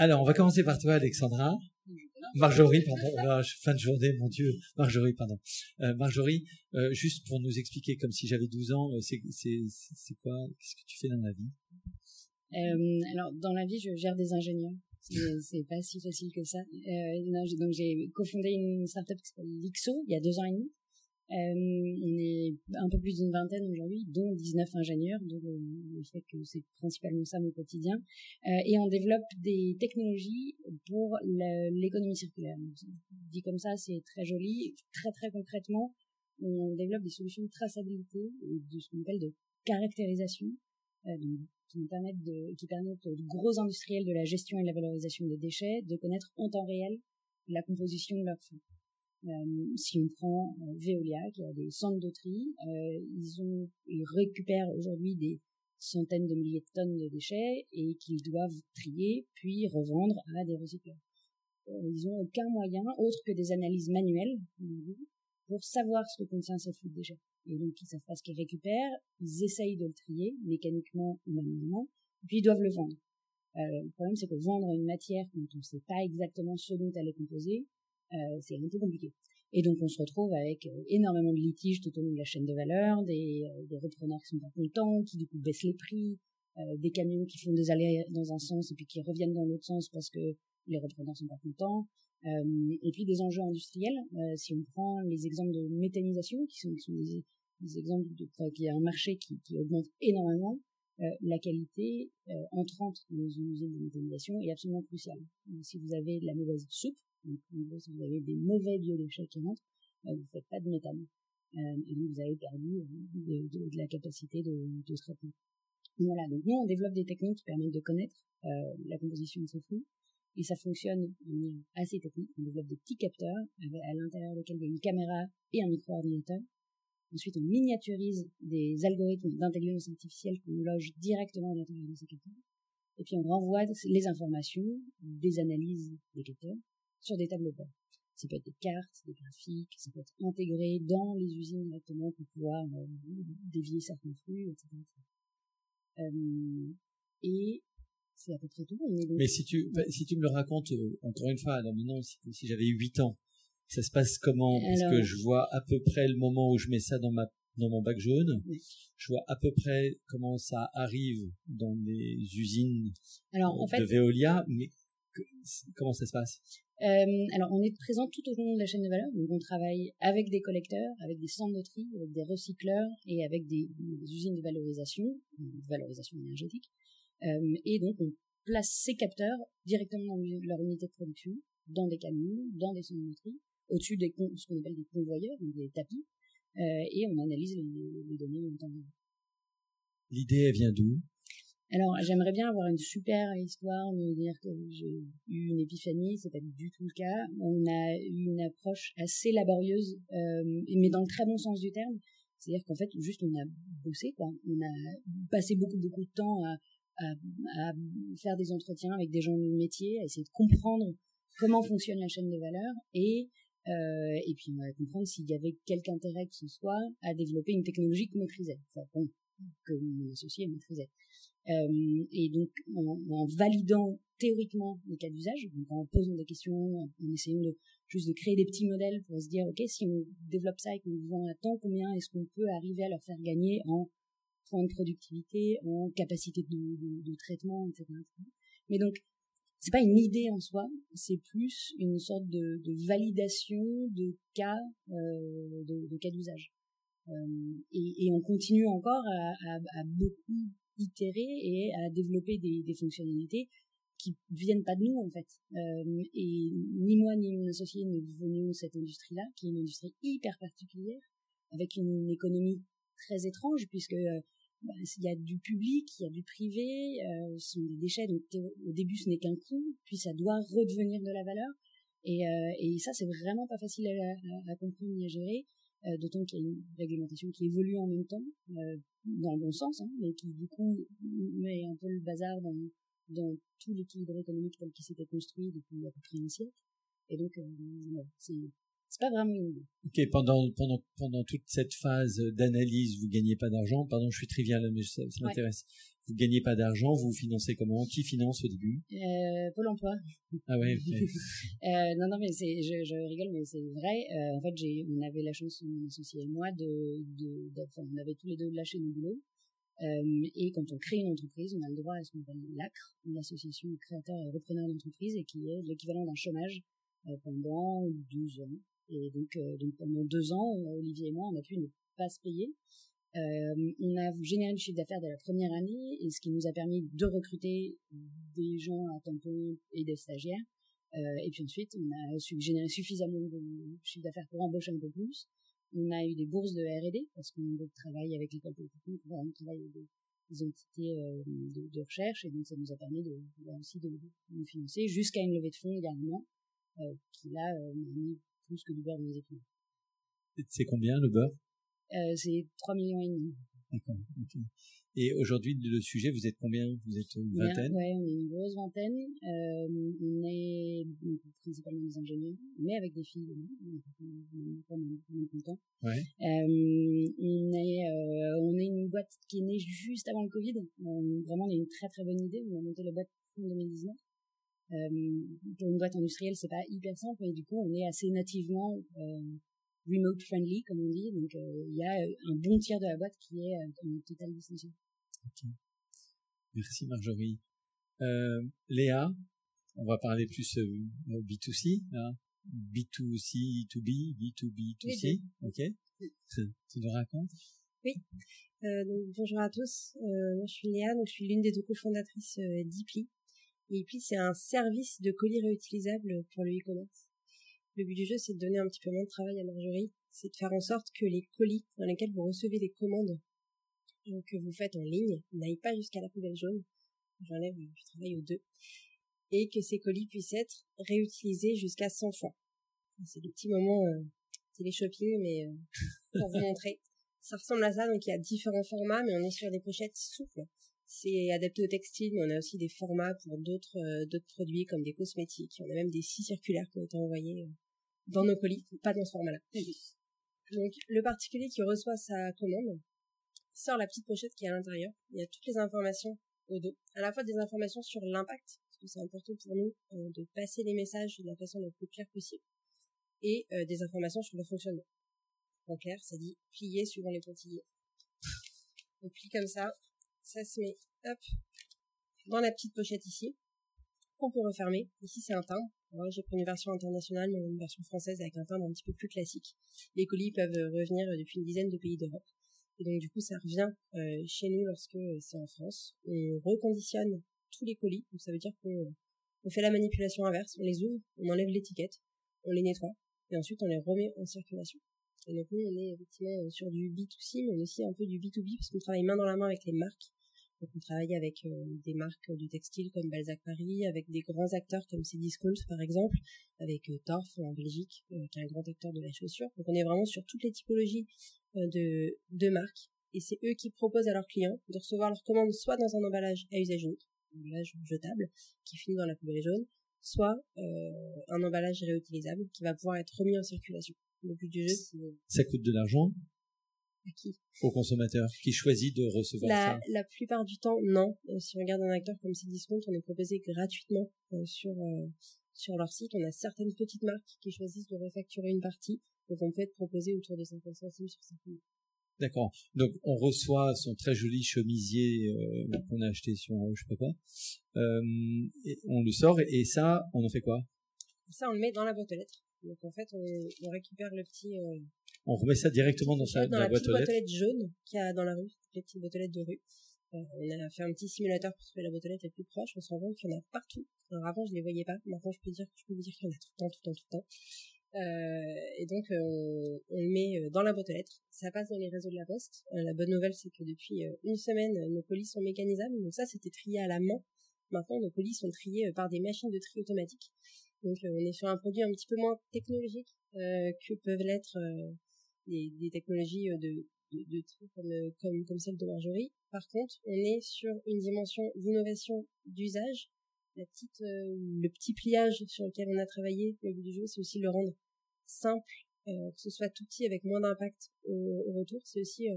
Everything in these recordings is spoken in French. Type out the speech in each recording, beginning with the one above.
Alors, on va commencer par toi, Alexandra. Marjorie, pardon. Oh fin de journée, mon Dieu. Marjorie, pardon. Euh, Marjorie, euh, juste pour nous expliquer, comme si j'avais 12 ans, euh, c'est quoi Qu'est-ce que tu fais dans la vie? Alors, dans la vie, je gère des ingénieurs. C'est pas si facile que ça. donc, j'ai cofondé une startup qui s'appelle Lixo il y a deux ans et demi. Euh, on est un peu plus d'une vingtaine aujourd'hui, dont 19 ingénieurs, donc le fait que c'est principalement ça mon quotidien. Euh, et on développe des technologies pour l'économie circulaire. dit comme ça, c'est très joli. Très très concrètement, on développe des solutions de traçabilité de ce qu'on appelle de caractérisation, euh, qui permettent de, qui permettent aux gros industriels de la gestion et de la valorisation des déchets de connaître en temps réel la composition de leurs fonds. Euh, si on prend euh, Veolia, qui a des centres de tri, euh, ils, ont, ils récupèrent aujourd'hui des centaines de milliers de tonnes de déchets et qu'ils doivent trier puis revendre à des recycleurs. Ils n'ont aucun moyen autre que des analyses manuelles pour savoir ce que contient ces flux de déchets. Et donc ils savent pas ce qu'ils récupèrent, ils essayent de le trier mécaniquement ou manuellement, puis ils doivent le vendre. Le problème c'est que vendre une matière quand on ne sait pas exactement ce dont elle est composée, c'est un peu compliqué. Et donc on se retrouve avec euh, énormément de litiges tout au long de la chaîne de valeur, des, euh, des repreneurs qui sont pas contents, qui du coup baissent les prix, des camions qui font des allées dans un sens et puis qui reviennent dans l'autre sens parce que les repreneurs sont pas contents. Euh, et puis des enjeux industriels. Euh, si on prend les exemples de méthanisation, qui sont, qui sont des, des, exemples de, enfin, qui a un marché qui, qui augmente énormément, euh, la qualité entrante dans une usine de méthanisation est absolument cruciale. si vous avez de la mauvaise soupe, donc, en gros, si vous avez des mauvais biodéchets qui rentrent, euh, vous ne faites pas de méthane. Euh, et donc, vous avez perdu euh, de, la capacité de, de traitement. Voilà, donc nous, on développe des techniques qui permettent de connaître la composition de ces flux. Et ça fonctionne de manière assez technique. On développe des petits capteurs à l'intérieur desquels il y a une caméra et un micro-ordinateur. Ensuite, on miniaturise des algorithmes d'intelligence artificielle qu'on loge directement à l'intérieur de ces capteurs. Et puis, on renvoie les informations des analyses des capteurs sur des tableaux. Ça peut être des cartes, des graphiques, ça peut être intégré dans les usines directement pour pouvoir euh, dévier certains flux, etc. Euh, et c'est à peu près tout. Mais si tu, si tu me le racontes euh, encore une fois, alors maintenant, si, si j'avais 8 ans, ça se passe comment? Parce que je vois à peu près le moment où je mets ça dans ma dans mon bac jaune. Je vois à peu près comment ça arrive dans les usines alors, en de Veolia, mais comment ça se passe? Euh, alors, on est présent tout au long de la chaîne de valeur. Donc, on travaille avec des collecteurs, avec des centres de tri, avec des recycleurs et avec des, usines de valorisation, de valorisation énergétique. Euh, et donc, on place ces capteurs directement dans leur unité de production, dans des camions, dans des centres de tri, au-dessus des ce qu'on appelle des convoyeurs, des tapis, euh, et on analyse les, les données en temps réel. L'idée, vient d'où? Alors, j'aimerais bien avoir une super histoire, me dire que j'ai eu une épiphanie, c'est pas du tout le cas. On a eu une approche assez laborieuse, euh, mais dans le très bon sens du terme. C'est-à-dire qu'en fait, juste on a bossé, quoi. On a passé beaucoup, beaucoup de temps à, à, à faire des entretiens avec des gens du métier, à essayer de comprendre comment fonctionne la chaîne de valeur et euh, et puis on va comprendre s'il y avait quelque intérêt que ce soit à développer une technologie qu'on maîtrisait, bon, que mon associé maîtrisait. Euh, et donc en, validant théoriquement les cas d'usage, en posant des questions, en, essayant de juste de créer des petits modèles pour se dire ok si on développe ça et qu'on vend à temps, combien est-ce qu'on peut arriver à leur faire gagner en point de productivité, en capacité de, traitement, etc., Mais donc c'est pas une idée en soi, c'est plus une sorte de, validation de cas euh, de, cas d'usage. Euh, et, on continue encore à, beaucoup itérer et à développer des, fonctionnalités qui viennent pas de nous en fait. Euh, et ni moi ni mon associé ne venions cette industrie-là, qui est une industrie hyper particulière, avec une économie très étrange puisque euh, bah, il y a du public, il y a du privé, ce sont des déchets, donc au début ce n'est qu'un coût, puis ça doit redevenir de la valeur. Et, ça c'est vraiment pas facile à comprendre ni à gérer. Euh, d'autant qu'il y a une réglementation qui évolue en même temps, euh, dans le bon sens, hein, mais qui du coup met un peu le bazar dans, dans tout l'équilibre économique tel qu'il s'était construit depuis à peu près un siècle. Et donc, euh, c'est c'est pas vraiment une idée. Ok, pendant pendant pendant toute cette phase d'analyse, vous gagnez pas d'argent. Pardon, je suis trivial, mais ça, ça m'intéresse. Vous gagnez pas d'argent, vous financez comment? Qui finance au début? Euh, Pôle Emploi. Ah ouais. euh, non non mais c'est je, je rigole mais c'est vrai. Euh, en fait j'ai on avait la chance mon associé et moi de de, de enfin, on avait tous les deux lâché nos boulots. Et quand on crée une entreprise, on a le droit à ce qu'on appelle l'ACRE, l'association créateurs et repreneurs d'entreprise, et qui est l'équivalent d'un chômage pendant 12 ans. Et donc, donc pendant deux ans, Olivier et moi, on a pu ne pas se payer. Euh, on a généré le chiffre d'affaires de la première année, et ce qui nous a permis de recruter des gens à temps plein et des stagiaires. Euh, et puis ensuite, on a su générer suffisamment de chiffre d'affaires pour embaucher un peu plus. On a eu des bourses de R&D parce qu'on travaille avec l'école polytechnique, on travaille avec des, entités euh, de, recherche et donc ça nous a permis de, aussi de, nous financer jusqu'à une levée de fonds euh, qui là m'a mis plus que du beurre dans les épinards. C'est combien le beurre? Euh, C'est 3 millions et demi. D'accord. Et aujourd'hui, le sujet, vous êtes combien? Vous êtes une vingtaine? Oui, on est une grosse vingtaine. Euh, on est principalement des ingénieurs, mais avec des filles, on est. Ouais. Euh, on, est, euh, on est une boîte qui est née juste avant le Covid. Euh, vraiment, on a une très très bonne idée. On a monté la boîte en 2019. Euh, pour une boîte industrielle, c'est pas hyper simple, mais du coup, on est assez nativement euh, remote friendly, comme on dit. Donc, euh, il y a un bon tiers de la boîte qui est en total distanciation. Ok. Merci Marjorie. Euh, Léa, on va parler plus B2C, là. B2C, B2B, B2B, 2C. Ok. Tu nous racontes? Oui. Euh, donc, bonjour à tous. Euh, moi, je suis Léa, donc je suis l'une des deux cofondatrices euh, d'IPLI. Et puis, c'est un service de colis réutilisables pour le e-commerce. Le but du jeu, c'est de donner un petit peu moins de travail à Marjorie. C'est de faire en sorte que les colis dans lesquels vous recevez des commandes euh, que vous faites en ligne n'aillent pas jusqu'à la poubelle jaune. J'enlève du travail aux deux. Et que ces colis puissent être réutilisés jusqu'à 100 fois. C'est des petits moments euh, télé-shopping, mais euh, pour vous montrer. Ça ressemble à ça, donc il y a différents formats, mais on est sur des pochettes souples c'est adapté au textile, mais on a aussi des formats pour d'autres produits comme des cosmétiques. On a même des scies circulaires qui ont été envoyés euh, dans nos colis, pas dans ce format-là. Donc le particulier qui reçoit sa commande sort la petite pochette qui est à l'intérieur. Il y a toutes les informations au dos, à la fois des informations sur l'impact, parce que c'est important pour nous euh, de passer les messages de la façon la plus claire possible, et des informations sur le fonctionnement. En clair, ça dit plier suivant les pointillés. On plie comme ça, ça se met hop dans la petite pochette ici qu'on peut refermer. Ici c'est un timbre. J'ai pris une version internationale, mais une version française avec un timbre un petit peu plus classique. Les colis peuvent revenir depuis une dizaine de pays d'Europe. Et donc du coup, ça revient euh, chez nous lorsque c'est en France. On reconditionne tous les colis. Donc ça veut dire qu'on on fait la manipulation inverse. On les ouvre, on enlève l'étiquette, on les nettoie, et ensuite on les remet en circulation. Et donc nous, on est effectivement sur du B2C, mais aussi un peu du B2B, parce qu'on travaille main dans la main avec les marques donc on travaille avec euh, des marques de textile comme Balzac Paris, avec des grands acteurs comme Cdiscount par exemple, avec euh, Torf en Belgique, euh, qui est un grand acteur de la chaussure. Donc on est vraiment sur toutes les typologies de, marques. Et c'est eux qui proposent à leurs clients de recevoir leur commande soit dans un emballage à usage unique, un emballage jetable qui finit dans la poubelle jaune, soit un emballage réutilisable qui va pouvoir être remis en circulation. Le but du jeu, c'est... Ça coûte de l'argent qui Au consommateur qui choisit de recevoir la, ça La plupart du temps, non. Euh, si on regarde un acteur comme Cdiscount, on est proposé gratuitement euh, sur euh, sur leur site. On a certaines petites marques qui choisissent de refacturer une partie, donc on peut être proposé autour de 50 centimes sur certaines D'accord. Donc on reçoit son très joli chemisier qu'on a acheté sur je sais pas quoi. et on le sort et, ça, on en fait quoi? Ça, on le met dans la boîte aux lettres. Donc en fait, on, on récupère le petit on remet ça directement dans, sa, dans, la, boîte aux lettres. boîte jaune qu'il y a dans la rue, les petites boîtes aux lettres de rue. Euh, on a fait un petit simulateur pour trouver la boîte aux lettres la plus proche. On se rend compte qu'il y en a partout. Alors avant, je les voyais pas. Maintenant, je peux dire, je peux vous dire qu'il y en a tout le temps, tout le temps, tout le temps. Euh, et donc, euh, on, on, le met dans la boîte aux lettres. Ça passe dans les réseaux de la poste. Euh, la bonne nouvelle, c'est que depuis une semaine, nos colis sont mécanisables. Donc ça, c'était trié à la main. Maintenant, nos colis sont triés par des machines de tri automatique. Donc, on est sur un produit un petit peu moins technologique que peuvent l'être des, des technologies euh, de, de, de tri comme, euh, comme, comme celle de Marjorie. Par contre, on est sur une dimension d'innovation d'usage. La petite, euh, le petit pliage sur lequel on a travaillé le but du jeu, c'est aussi le rendre simple, euh, que ce soit tout petit avec moins d'impact au, au, retour. C'est aussi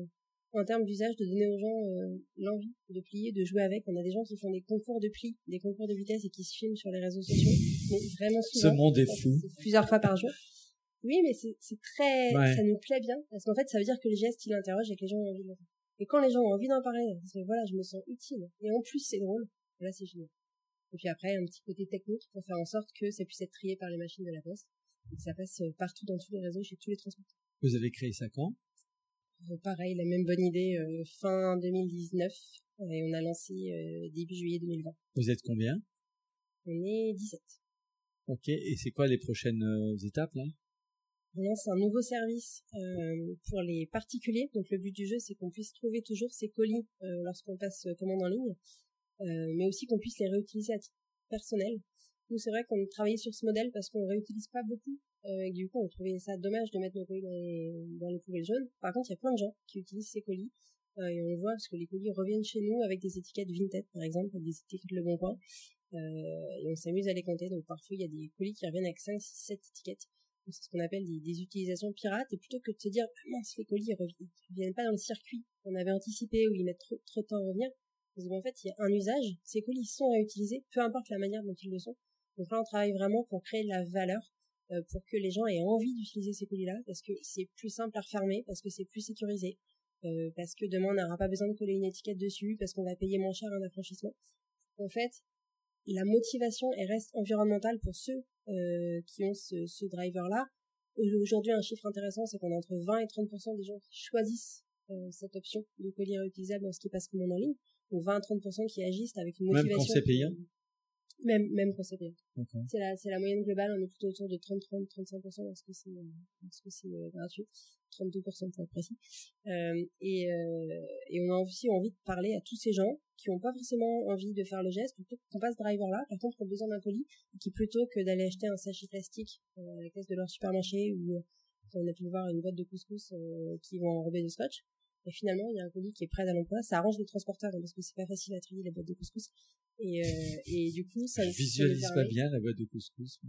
en termes d'usage, de donner aux gens euh, l'envie de plier, de jouer avec. On a des gens qui font des concours de pli, des concours de vitesse et qui se filment sur les réseaux sociaux. Mais vraiment souvent. Ce monde est fou. Plusieurs fois par jour. Oui, mais c'est très, ça nous plaît bien parce qu'en fait, ça veut dire que le geste, il interroge et que les gens ont envie de le faire. Et quand les gens ont envie d'en parler, voilà, je me sens utile. Et en plus, c'est drôle. Là, c'est génial. Et puis après, un petit côté technique pour faire en sorte que ça puisse être trié par les machines de la poste et que ça passe partout dans tous les réseaux, chez tous les transporteurs. Vous avez créé ça quand? Euh, pareil, la même bonne idée euh, fin 2019 et on a lancé euh, début juillet 2020. Vous êtes combien? On est 17. Ok, et c'est quoi les prochaines étapes là? On lance un nouveau service pour les particuliers. Donc le but du jeu, c'est qu'on puisse trouver toujours ces colis lorsqu'on passe commande en ligne, mais aussi qu'on puisse les réutiliser à titre personnel. Nous, c'est vrai qu'on travaillait sur ce modèle parce qu'on réutilise pas beaucoup euh, et du coup, on trouvait ça dommage de mettre nos colis dans les, dans les poubelles jaunes. Par contre, il y a plein de gens qui utilisent ces colis. Euh, et on voit parce que les colis reviennent chez nous avec des étiquettes Vinted, par exemple, avec des étiquettes Le Bon. Euh, et on s'amuse à les compter. Donc parfois, il y a des colis qui reviennent avec 5, 6, 7 étiquettes. C'est ce qu'on appelle des, des, utilisations pirates. Et plutôt que de se dire, ah mince, les colis, ils reviennent, viennent pas dans le circuit qu'on avait anticipé ou ils mettent trop, trop de temps à revenir. Parce qu'en fait, il y a un usage. Ces colis sont à utiliser, peu importe la manière dont ils le sont. Donc là, on travaille vraiment pour créer de la valeur euh, pour que les gens aient envie d'utiliser ces colis-là, parce que c'est plus simple à refermer, parce que c'est plus sécurisé, euh, parce que demain on n'aura pas besoin de coller une étiquette dessus, parce qu'on va payer moins cher un affranchissement. En fait, la motivation elle reste environnementale pour ceux euh, qui ont ce, ce driver-là. Aujourd'hui, un chiffre intéressant, c'est qu'on a entre 20 et 30% des gens qui choisissent cette option de colis réutilisable dans ce qui passe commande en ligne. Donc 20 à 30% qui agissent avec une motivation. Même quand c'est payant même, même quand c'est la, c'est la moyenne globale, on est plutôt autour de 30, 30, 35% lorsque c'est, lorsque c'est euh, gratuit. 32% pour être précis. Euh, et, euh, et on a aussi envie de parler à tous ces gens qui n'ont pas forcément envie de faire le geste, plutôt qu'on passe driver là, par contre, qui ont besoin d'un colis, et qui plutôt que d'aller acheter un sachet plastique euh, à la caisse de leur supermarché ou on a pu voir une boîte de couscous qui vont enrober de scotch, et finalement, il y a un colis qui est prêt à l'emploi. Ça arrange les transporteurs hein, parce que c'est pas facile à trier les boîtes de couscous. Et, euh, et du coup, ça. Je visualise pas bien la boîte de couscous.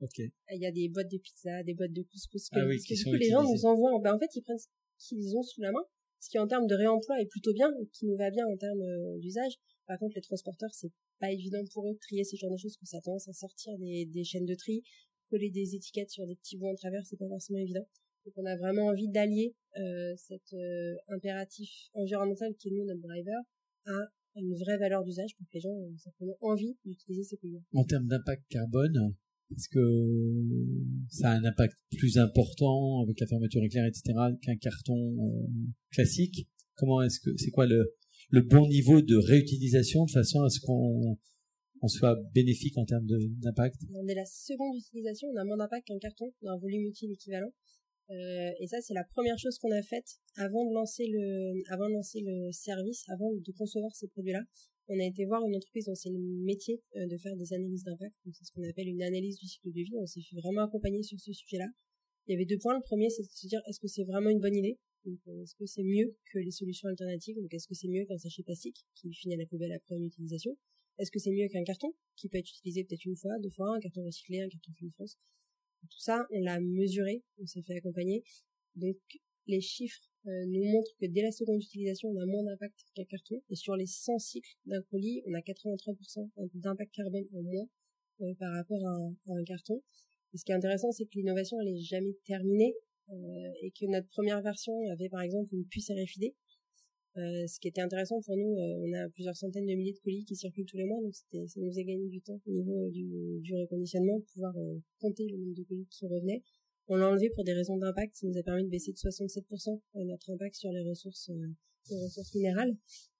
Ok. Il y a des boîtes de pizza, des boîtes de couscous. Que, ah oui, qui du coup, les gens nous envoient. Ben, en fait, ils prennent ce qu'ils ont sous la main, ce qui en termes de réemploi est plutôt bien, qui nous va bien en termes euh, d'usage. Par contre, les transporteurs, c'est pas évident pour eux de trier ce genre de choses, que ça tendance à sortir des, des chaînes de tri, coller des étiquettes sur des petits bouts en travers, c'est pas forcément évident. Donc on a vraiment envie d'allier euh, cet euh, impératif environnemental qui est nous notre driver à une vraie valeur d'usage pour que les gens aient simplement envie d'utiliser ces produits. En termes d'impact carbone, est-ce que ça a un impact plus important avec la fermeture éclair, etc., qu'un carton euh, classique? Comment est-ce que c'est quoi le, le bon niveau de réutilisation de façon à ce qu'on on soit bénéfique en termes d'impact? On est la seconde utilisation, on a moins d'impact qu'un carton, d'un volume utile équivalent. Euh, et ça, c'est la première chose qu'on a faite avant de lancer le, avant de lancer le service, avant de concevoir ces produits-là. On a été voir une entreprise dont c'est le métier euh, de faire des analyses d'impact. C'est ce qu'on appelle une analyse du cycle de vie. On s'est fait vraiment accompagner sur ce sujet-là. Il y avait deux points. Le premier, c'est de se dire est-ce que c'est vraiment une bonne idée? Euh, Est-ce que c'est mieux que les solutions alternatives? Donc, est-ce que c'est mieux qu'un sachet plastique qui finit à la poubelle après une utilisation? Est-ce que c'est mieux qu'un carton qui peut être utilisé peut-être une fois, deux fois, un carton recyclé, un carton de France? Tout ça, on l'a mesuré, on s'est fait accompagner. Donc, les chiffres euh, nous montrent que dès la seconde utilisation, on a moins d'impact qu'un carton. Et sur les 100 cycles d'un colis, on a 83% d'impact carbone en moins euh, par rapport à un, carton. Et ce qui est intéressant, c'est que l'innovation, elle est jamais terminée. Euh, et que notre première version avait par exemple une puce RFID euh, ce qui était intéressant pour nous, euh, on a plusieurs centaines de milliers de colis qui circulent tous les mois, donc ça nous a gagné du temps au niveau du, du reconditionnement, pouvoir euh, compter le nombre de colis qui revenaient. On l'a enlevé pour des raisons d'impact, ça nous a permis de baisser de 67% notre impact sur les ressources minérales.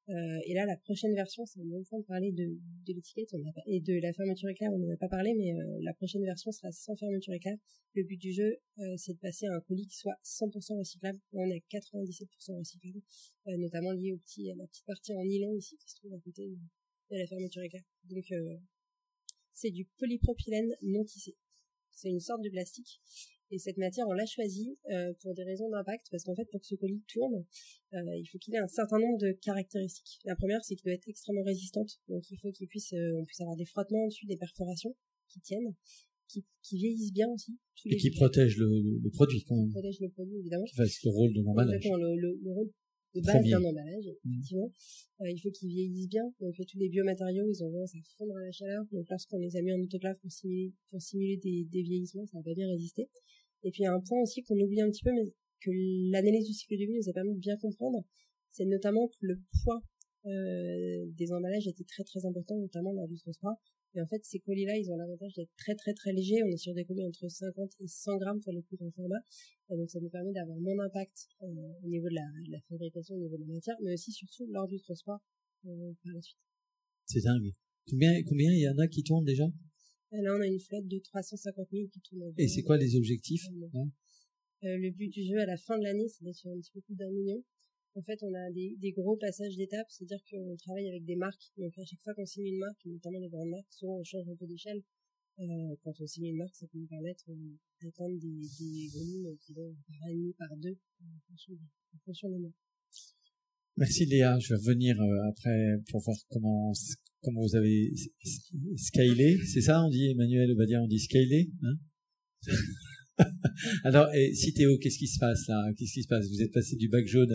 Euh, et là, la prochaine version, c'est le moment de parler de, de l'étiquette et de la fermeture éclair, on n'en a pas parlé, mais euh, la prochaine version sera sans fermeture éclair. Le but du jeu, euh, c'est de passer à un colis qui soit 100% recyclable. On est à 97% recyclable, notamment lié au petit, à la petite partie en nylon ici qui se trouve à côté de, la fermeture éclair. Donc, c'est du polypropylène non tissé. C'est une sorte de plastique et cette matière, on l'a choisie euh, pour des raisons d'impact, parce qu'en fait, pour que ce colis tourne, euh, il faut qu'il ait un certain nombre de caractéristiques. La première, c'est qu'il doit être extrêmement résistante, donc il faut qu'il puisse, euh, on puisse avoir des frottements dessus, des perforations qui tiennent, qui, qui vieillissent bien aussi. Et qui protègent le, le, produit quand même. Qui protègent le produit, évidemment. Qui fasse le rôle de l'emballage. Exactement, le, le, le rôle de base d'un emballage, mmh. effectivement. Euh, il faut qu'ils vieillissent bien. Donc, tous les biomatériaux, ils ont tendance à fondre à la chaleur. Donc, lorsqu'on les a mis en autoclave pour simuler, pour simuler des, des vieillissements, ça va pas bien résister. Et puis, il y a un point aussi qu'on oublie un petit peu, mais que l'analyse du cycle de vie nous a permis de bien comprendre, c'est notamment que le poids euh, des emballages était très très important, notamment lors du transport. Et en fait, ces colis-là, ils ont l'avantage d'être très très très légers. On est sur des colis entre 50 et 100 grammes pour le plus grand format. Et donc, ça nous permet d'avoir moins d'impact euh, au niveau de la, de la, fabrication, au niveau de la matière, mais aussi surtout lors du transport euh, par la suite. C'est dingue. Combien, combien il y en a qui tournent déjà? Là, on a une flotte de 350 000 qui tournent. Et c'est quoi les objectifs? Euh, Le but du jeu à la fin de l'année, c'est d'être sur un petit peu plus d'un million. En fait, on a des, gros passages d'étapes, c'est-à-dire qu'on travaille avec des marques. Donc, à chaque fois qu'on signe une marque, notamment les grandes marques, souvent on change un peu d'échelle. Euh, quand on signe une marque, ça peut nous permettre euh, d'atteindre des, des volumes qui vont par un par deux, en fonction, des mois. Merci Léa. Je vais revenir euh, après pour voir comment vous avez scalé. C'est ça, on dit Emmanuel va dire on dit scalé. Hein? Alors, et, si Théo, qu'est-ce qui se passe là? Qu'est-ce qui se passe? Vous êtes passé du bac jaune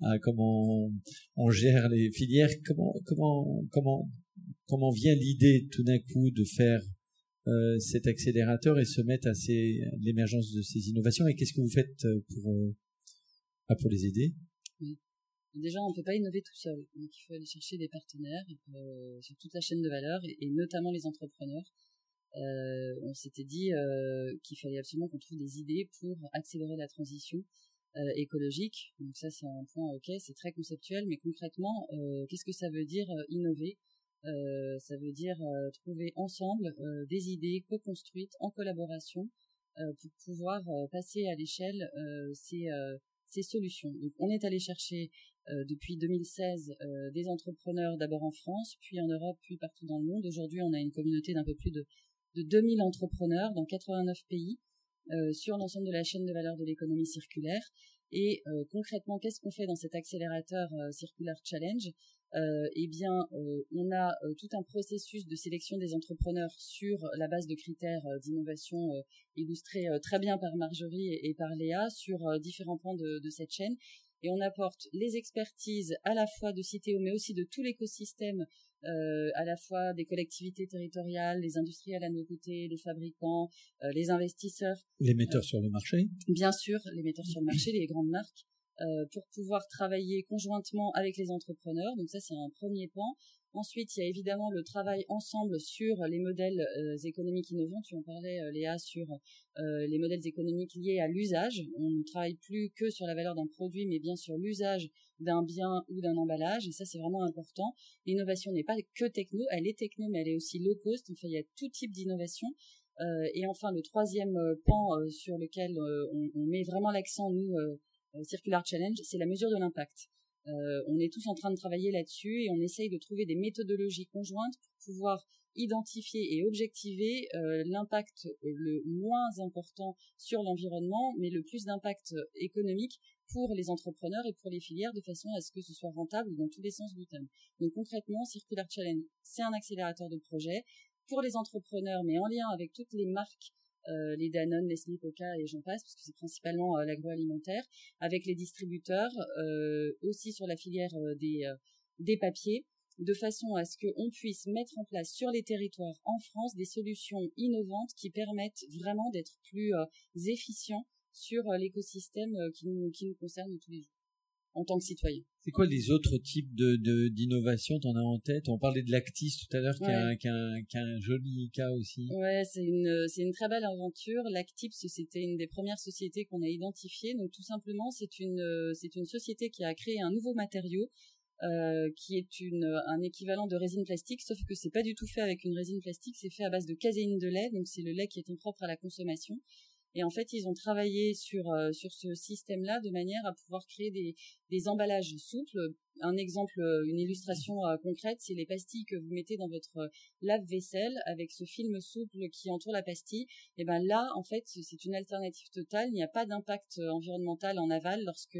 à, comment on gère les filières? Comment comment comment comment vient l'idée tout d'un coup de faire euh, cet accélérateur et se mettre à l'émergence de ces innovations? Et qu'est-ce que vous faites euh, pour euh, ah, pour les aider? Déjà, on ne peut pas innover tout seul. Donc, il faut aller chercher des partenaires sur toute la chaîne de valeur et notamment les entrepreneurs euh, on s'était dit euh, qu'il fallait absolument qu'on trouve des idées pour accélérer la transition euh, écologique. Donc ça, c'est un point, ok, c'est très conceptuel, mais concrètement, qu'est-ce que ça veut dire innover? Ça veut dire trouver ensemble des idées co-construites en collaboration pour pouvoir passer à l'échelle ces, ces solutions. Donc on est allé chercher depuis 2016 des entrepreneurs d'abord en France, puis en Europe, puis partout dans le monde. Aujourd'hui, on a une communauté d'un peu plus de de 2000 entrepreneurs dans 89 pays euh, sur l'ensemble de la chaîne de valeur de l'économie circulaire. Et euh, concrètement, qu'est-ce qu'on fait dans cet accélérateur euh, Circular Challenge? Eh bien, on a tout un processus de sélection des entrepreneurs sur la base de critères d'innovation illustrés très bien par Marjorie et, par Léa sur différents points de, de cette chaîne et on apporte les expertises à la fois de Citeo mais aussi de tout l'écosystème euh, à la fois des collectivités territoriales, les industriels à nos côtés, les fabricants, euh, les investisseurs. Les metteurs sur le marché Bien sûr, les metteurs sur le marché, les grandes marques, euh, pour pouvoir travailler conjointement avec les entrepreneurs. Donc ça, c'est un premier pan. Ensuite, il y a évidemment le travail ensemble sur les modèles euh, économiques innovants. Tu en parlais, euh, Léa, sur euh, les modèles économiques liés à l'usage. On ne travaille plus que sur la valeur d'un produit, mais bien sur l'usage d'un bien ou d'un emballage. Et ça, c'est vraiment important. L'innovation n'est pas que techno, elle est techno, mais elle est aussi low cost. Enfin, il y a tout type d'innovation. et enfin, le troisième pan sur lequel on, on, met vraiment l'accent, nous, Circular Challenge, c'est la mesure de l'impact. Euh, on est tous en train de travailler là-dessus et on essaye de trouver des méthodologies conjointes pour pouvoir identifier et objectiver euh, l'impact le moins important sur l'environnement, mais le plus d'impact économique pour les entrepreneurs et pour les filières de façon à ce que ce soit rentable dans tous les sens du terme. Donc concrètement, Circular Challenge, c'est un accélérateur de projet pour les entrepreneurs, mais en lien avec toutes les marques euh, les Danone, les Coca et j'en passe, parce que c'est principalement euh, l'agroalimentaire, avec les distributeurs, euh, aussi sur la filière des, papiers, de façon à ce qu'on puisse mettre en place sur les territoires en France des solutions innovantes qui permettent vraiment d'être plus efficients sur l'écosystème qui nous, qui nous concerne tous les jours en tant que citoyen. C'est quoi les autres types de d'innovation T'en as en tête? On parlait de l'Actis tout à l'heure, qui, a, qui, qui, a, un joli cas aussi. Ouais, c'est une c'est une très belle aventure. L'Actips, c'était une des premières sociétés qu'on a identifiées. Donc tout simplement, c'est une c'est une société qui a créé un nouveau matériau. Euh, qui est une, un équivalent de résine plastique, sauf que c'est pas du tout fait avec une résine plastique, c'est fait à base de caséine de lait, donc c'est le lait qui est impropre à la consommation. Et en fait, ils ont travaillé sur euh, sur ce système-là de manière à pouvoir créer des, des emballages souples. Un exemple, euh, une illustration euh, concrète, c'est les pastilles que vous mettez dans votre lave-vaisselle avec ce film souple qui entoure la pastille. Et ben là, en fait, c'est une alternative totale. Il n'y a pas d'impact environnemental en aval lorsque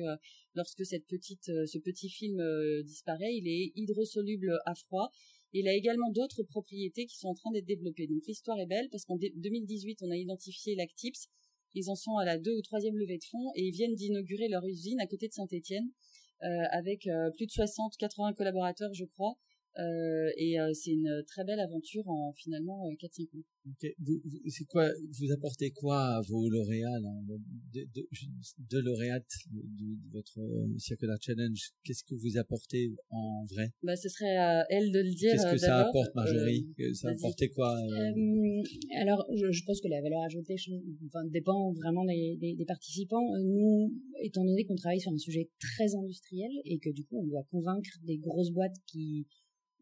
lorsque cette petite ce petit film disparaît. Il est hydrosoluble à froid. Il a également d'autres propriétés qui sont en train d'être développées. Donc l'histoire est belle parce qu'en 2018, on a identifié l'Actips ils en sont à la deux ou troisième levée de fonds et ils viennent d'inaugurer leur usine à côté de Saint-Étienne. avec plus de 60-80 collaborateurs, je crois. Euh, et euh, c'est une très belle aventure en finalement 4-5 euh, ans. Vous, c'est quoi, vous apportez quoi à vos lauréats, là, de, de, de lauréates de, votre Circular Challenge? Qu'est-ce que vous apportez en vrai? Bah, Ce serait à elle de le dire. Qu'est-ce que ça apporte, Marjorie? Ça apporte quoi Alors, je, je, pense que la valeur ajoutée enfin, dépend vraiment des, des, des participants. Nous, étant donné qu'on travaille sur un sujet très industriel et que du coup, on doit convaincre des grosses boîtes qui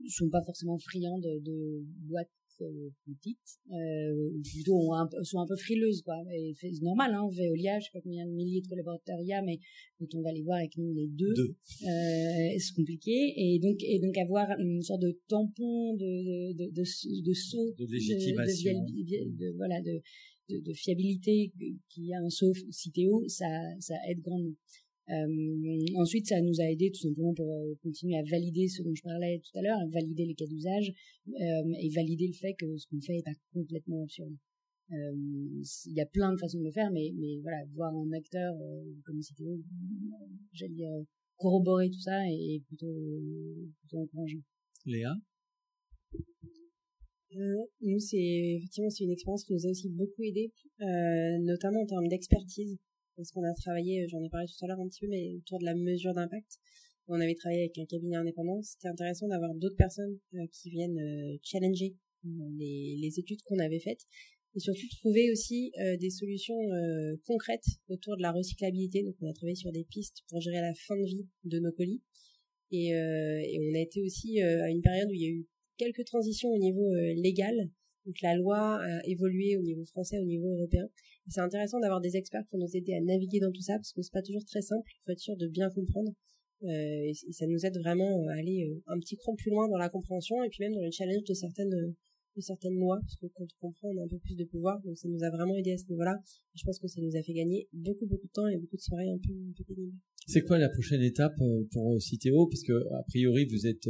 sont pas forcément friands de, de boîtes euh, petites, euh, plutôt un, sont un peu frileuses quoi. C'est normal, hein. Veolia, je sais pas combien de milliers de collaborateurs il y a, mais quand on va les voir avec nous les deux, deux. Euh, c'est compliqué. Et donc et donc avoir une sorte de tampon de de de, de, saut de légitimation, de, voilà de, de, fiabilité qui a un saut CTO, ça ça aide grandement. Euh, ensuite, ça nous a aidé tout simplement pour euh, continuer à valider ce dont je parlais tout à l'heure, valider les cas d'usage euh, et valider le fait que ce qu'on fait est pas complètement absurde. Euh, il y a plein de façons de le faire, mais, mais voilà, voir un acteur comme CTO, j'allais dire, corroborer tout ça est plutôt, plutôt encourageant. Léa? Euh, nous, c'est effectivement c'est une expérience qui nous a aussi beaucoup aidé, euh, notamment en termes d'expertise parce qu'on a travaillé, j'en ai parlé tout à l'heure un petit peu, mais autour de la mesure d'impact. On avait travaillé avec un cabinet indépendant. C'était intéressant d'avoir d'autres personnes euh, qui viennent euh, challenger euh, les, études qu'on avait faites et surtout trouver aussi des solutions concrètes autour de la recyclabilité. Donc on a travaillé sur des pistes pour gérer la fin de vie de nos colis. Et on a été aussi à une période où il y a eu quelques transitions au niveau légal. Donc la loi a évolué au niveau français, au niveau européen. C'est intéressant d'avoir des experts pour nous aider à naviguer dans tout ça parce que c'est pas toujours très simple. Il faut être sûr de bien comprendre. Euh, et, ça nous aide vraiment à aller euh, un petit cran plus loin dans la compréhension et puis même dans le challenge de certaines lois parce que quand on comprend on a un peu plus de pouvoir donc ça nous a vraiment aidé à ce niveau-là. Je pense que ça nous a fait gagner beaucoup beaucoup de temps et beaucoup de soirées un peu pénibles. C'est quoi la prochaine étape euh, pour Citeo? Parce que a priori, vous êtes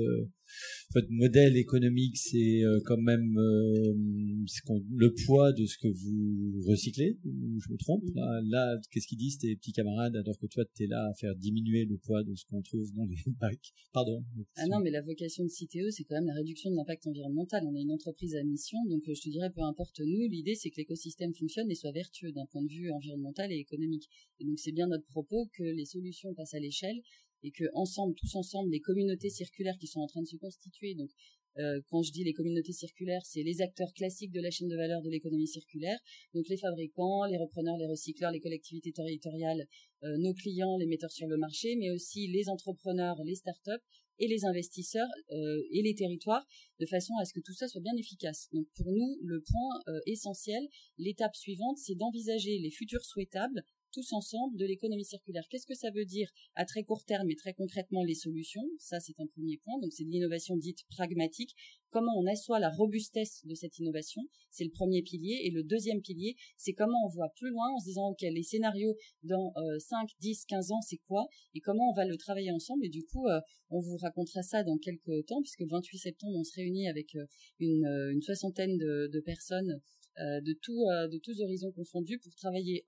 votre modèle économique, c'est euh, quand même le poids de ce que vous recyclez. Je me trompe Là, là qu'est-ce qu'ils disent tes petits camarades alors que toi, tu es là à faire diminuer le poids de ce qu'on trouve dans les bacs? Pardon. Ah non, mais la vocation de Citeo, c'est quand même la réduction de l'impact environnemental. On est une entreprise à mission, donc je te dirais, peu importe nous, l'idée c'est que l'écosystème fonctionne et soit vertueux d'un point de vue environnemental et économique. Et donc c'est bien notre propos que les solutions passe à l'échelle et que ensemble, tous ensemble, les communautés circulaires qui sont en train de se constituer, donc euh, quand je dis les communautés circulaires, c'est les acteurs classiques de la chaîne de valeur de l'économie circulaire, donc les fabricants, les repreneurs, les recycleurs, les collectivités territoriales, euh, nos clients, les metteurs sur le marché, mais aussi les entrepreneurs, les startups et les investisseurs euh, et les territoires, de façon à ce que tout ça soit bien efficace. Donc pour nous, le point essentiel, l'étape suivante, c'est d'envisager les futurs souhaitables tous ensemble de l'économie circulaire. Qu'est-ce que ça veut dire à très court terme et très concrètement les solutions? Ça, c'est un premier point. Donc, c'est de l'innovation dite pragmatique. Comment on assoit la robustesse de cette innovation? C'est le premier pilier. Et le deuxième pilier, c'est comment on voit plus loin en se disant, OK, les scénarios dans 5, 10, 15 ans, c'est quoi? Et comment on va le travailler ensemble? Et du coup, euh, on vous racontera ça dans quelques temps, puisque le 28 septembre, on se réunit avec euh, une, euh, une soixantaine de personnes de, tout, de tous horizons confondus pour travailler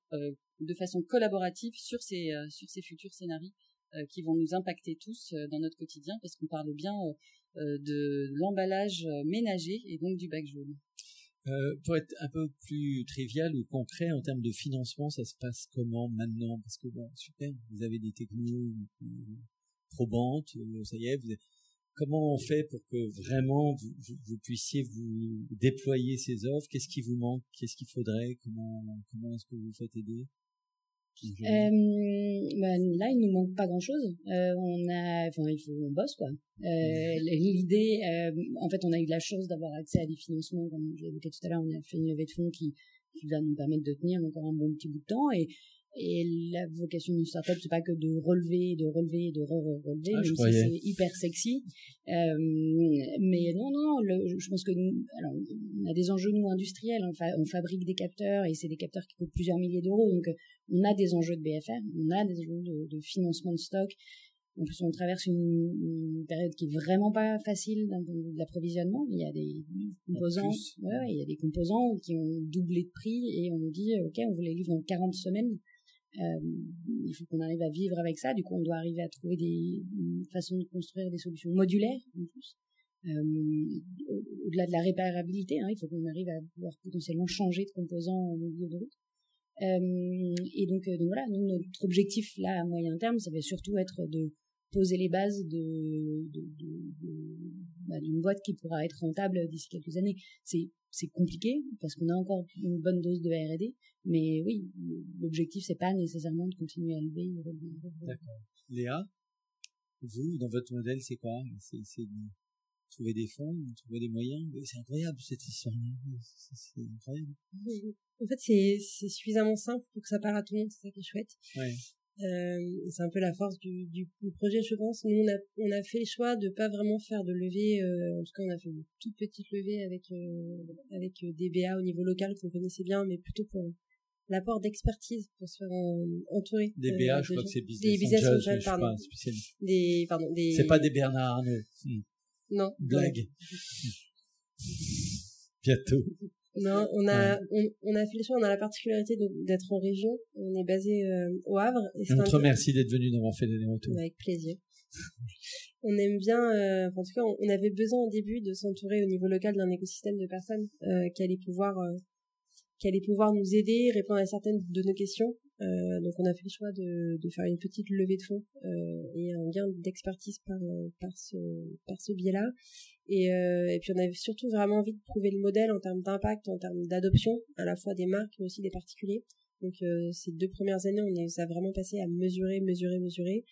de façon collaborative sur ces, euh, futurs scénarios euh, qui vont nous impacter tous euh, dans notre quotidien parce qu'on parle bien de l'emballage ménager et donc du bac jaune. Euh, pour être un peu plus trivial ou concret en termes de financement, ça se passe comment maintenant? Parce que bon, super, vous avez des technos probantes, ça y est. Vous Comment on fait pour que vraiment vous, vous, puissiez vous déployer ces offres? Qu'est-ce qui vous manque? Qu'est-ce qu'il faudrait? Comment comment est-ce que vous faites aider? Euh, ben là, il nous manque pas grand-chose. Euh, on a, enfin, il faut, on bosse quoi. Euh, L'idée, euh, en fait, on a eu de la chance d'avoir accès à des financements, comme je l'évoquais tout à l'heure. On a fait une levée de fonds qui, qui va nous permettre de tenir encore un bon petit bout de temps. Et et la vocation d'une startup, c'est pas que de relever, de relever, de re-relever, ah, même si c'est hyper sexy. Euh, mais non, non, le, je pense que alors, on a des enjeux nous industriels. On, on fabrique des capteurs et c'est des capteurs qui coûtent plusieurs milliers d'euros. Donc, on a des enjeux de BFR, on a des enjeux de, de financement de stock. En plus, on traverse une, une, période qui est vraiment pas facile d'approvisionnement. Il y a des composants, ouais, il y a des composants qui ont doublé de prix et on nous dit, OK, on vous les livre dans 40 semaines. Il faut qu'on arrive à vivre avec ça. Du coup, on doit arriver à trouver des façons de construire des solutions modulaires en plus. au-delà de la réparabilité, hein, il faut qu'on arrive à pouvoir potentiellement changer de composants au milieu de route. Euh, et donc, donc voilà, notre objectif là à moyen terme, ça va surtout être de poser les bases de, de, de, bah, d'une boîte qui pourra être rentable d'ici quelques années. C'est c'est compliqué parce qu'on a encore une bonne dose de R&D, mais oui, l'objectif c'est pas nécessairement de continuer à lever. D'accord. Léa, vous dans votre modèle c'est quoi? C'est de trouver des fonds, trouver des moyens? C'est incroyable cette histoire-là. C'est incroyable. En fait, c'est suffisamment simple pour que ça parle à tout le monde. C'est ça qui est chouette. Ouais. Euh, c'est un peu la force du, du, projet, je pense. Nous, on a, on a fait le choix de pas vraiment faire de levée. Euh, en tout cas, on a fait une toute petite levée avec euh, avec des BA au niveau local qu'on connaissait bien, mais plutôt pour l'apport d'expertise pour se faire entourer. Des BA, je crois que c'est business, des business angels, pardon. Des, pardon, des. C'est pas des Bernard Arnault. Non. Blague. Bientôt. Non, on a, on, a fait le choix, on a la particularité d'être en région. On est basé euh, au Havre. Et on te remercie d'être venu nous avoir fait des retours. Avec plaisir. on aime bien, euh, en tout cas, on, avait besoin au début de s'entourer au niveau local d'un écosystème de personnes euh, qui allaient pouvoir, qui allaient pouvoir nous aider, répondre à certaines de nos questions. Euh, donc on a fait le choix de, faire une petite levée de fonds euh, et un gain d'expertise par par ce par biais-là. Et, euh, puis on avait surtout vraiment envie de prouver le modèle en termes d'impact, en termes d'adoption, à la fois des marques mais aussi des particuliers. Donc euh, ces deux premières années, on est, a vraiment passé à mesurer, mesurer, mesurer.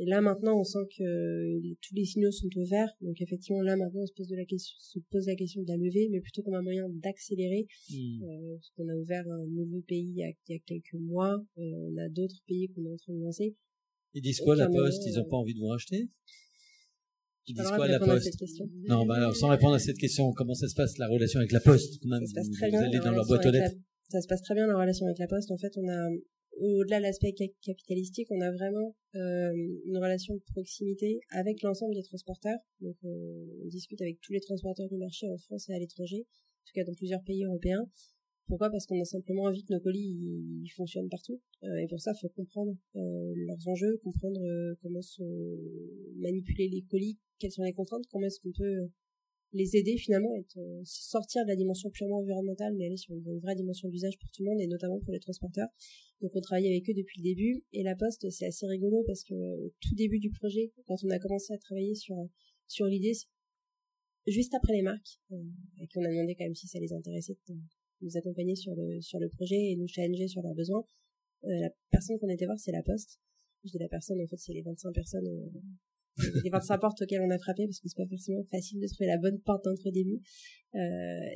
Et là maintenant, on sent que tous les signaux sont au vert. Donc effectivement, là maintenant, on se pose, de la question, se pose la question de la levée, mais plutôt comme un moyen d'accélérer. Mmh. Euh, parce qu'on a ouvert un nouveau pays il y a, il y a quelques mois. Euh, on a d'autres pays qu'on est en train de lancer. Ils disent quoi, la Poste? Ils n'ont pas envie de vous racheter? Ils disent quoi, la Poste? Non, bah alors, sans répondre à cette question, comment ça se passe la relation avec la Poste? Quand même, Ça se passe très vous bien. allez dans leur boîte aux lettres. Ça se passe très bien la relation avec la Poste. En fait, on a au-delà de l'aspect capitalistique, on a vraiment euh, une relation de proximité avec l'ensemble des transporteurs. Donc, euh, on discute avec tous les transporteurs du marché en France et à l'étranger, en tout cas dans plusieurs pays européens. Pourquoi? Parce qu'on a simplement envie que nos colis ils, fonctionnent partout. Euh, et pour ça, il faut comprendre leurs enjeux, comprendre comment sont manipulés les colis, quelles sont les contraintes, comment est-ce qu'on peut les aider finalement euh, sortir de la dimension purement environnementale mais aller sur une, vraie dimension d'usage pour tout le monde et notamment pour les transporteurs. Donc on travaille avec eux depuis le début et la Poste c'est assez rigolo parce que au tout début du projet quand on a commencé à travailler sur sur l'idée juste après les marques euh, et qu'on a demandé quand même si ça les intéressait de nous accompagner sur le sur le projet et nous challenger sur leurs besoins. Euh, la personne qu'on était voir c'est la Poste. Je dis la personne en fait c'est les 25 personnes les 25 portes auxquelles on a frappé parce que c'est pas forcément facile de trouver la bonne porte d'entre début. Euh,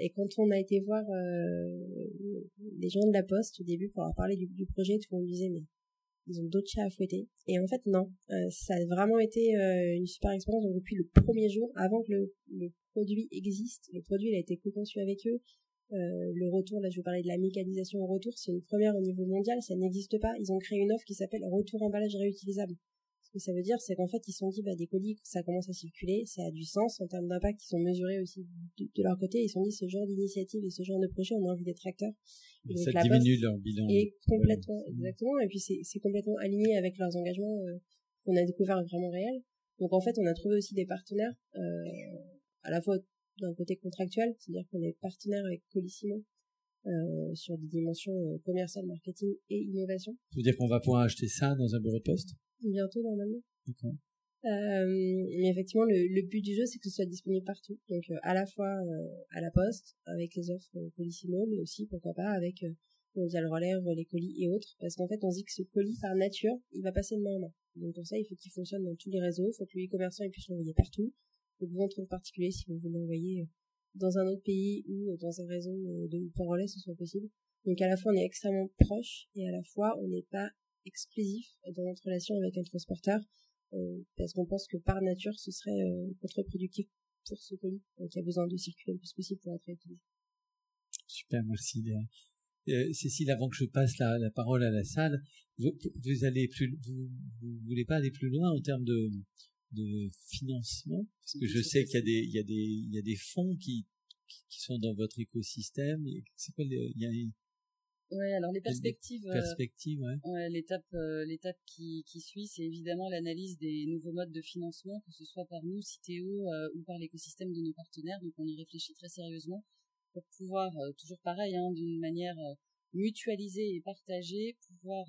et quand on a été voir euh, les gens de la poste au début pour leur parler du, projet, tout le monde disait mais ils ont d'autres chats à fouetter. Et en fait non, euh, ça a vraiment été euh, une super expérience. Donc depuis le premier jour, avant que le, le produit existe, le produit il a été co-conçu avec eux. Euh, le retour, là je vais parler de la mécanisation au retour, c'est une première au niveau mondial, ça n'existe pas. Ils ont créé une offre qui s'appelle retour emballage réutilisable. Que ça veut dire, c'est qu'en fait, ils se sont dit, bah, des colis, ça commence à circuler, ça a du sens en termes d'impact, ils sont mesurés aussi de, leur côté, ils se sont dit, ce genre d'initiative et ce genre de projet, on a envie d'être acteurs. Et ça diminue leur bilan. Et complètement, exactement, et puis c'est complètement aligné avec leurs engagements euh, qu'on a découvert vraiment réels. Donc en fait, on a trouvé aussi des partenaires, euh, à la fois d'un côté contractuel, c'est-à-dire qu'on est partenaire avec Colissimo, euh, sur des dimensions euh, commerciales, marketing et innovation. Ça veut dire qu'on va pouvoir acheter ça dans un bureau de poste? Bientôt normalement. Euh, mais effectivement, le, le, but du jeu, c'est que ce soit disponible partout. Donc, euh, à la fois euh, à la poste, avec les offres euh, Colissimo, mais aussi, pourquoi pas, avec euh, le Relais, les colis et autres. Parce qu'en fait, on dit que ce colis, par nature, il va passer de main en main. Donc, pour ça, il faut qu'il fonctionne dans tous les réseaux. Il faut que le e-commerçant puisse l'envoyer partout. Il faut que vous, en particulier, si vous voulez l'envoyer dans un autre pays ou dans un réseau de port relais, ce soit possible. Donc, à la fois, on est extrêmement proche et à la fois, on n'est pas exclusif dans notre relation avec un transporteur euh, parce qu'on pense que par nature ce serait euh, contre-productif pour ce colis euh, qui a besoin de circuler le plus possible pour être utilisé. Super, merci Léa. Euh, Cécile, avant que je passe la, la parole à la salle, vous, vous allez plus, vous, vous, voulez pas aller plus loin en termes de, de financement? Parce que je sais qu'il y a des, il y a des, il y a des fonds qui, qui sont dans votre écosystème. C'est quoi, il y a Ouais, alors les perspectives. perspectives, ouais. ouais l'étape, l'étape qui, qui suit, c'est évidemment l'analyse des nouveaux modes de financement, que ce soit par nous, Citeo, ou par l'écosystème de nos partenaires. Donc, on y réfléchit très sérieusement pour pouvoir, toujours pareil, hein, d'une manière mutualisée et partagée, pouvoir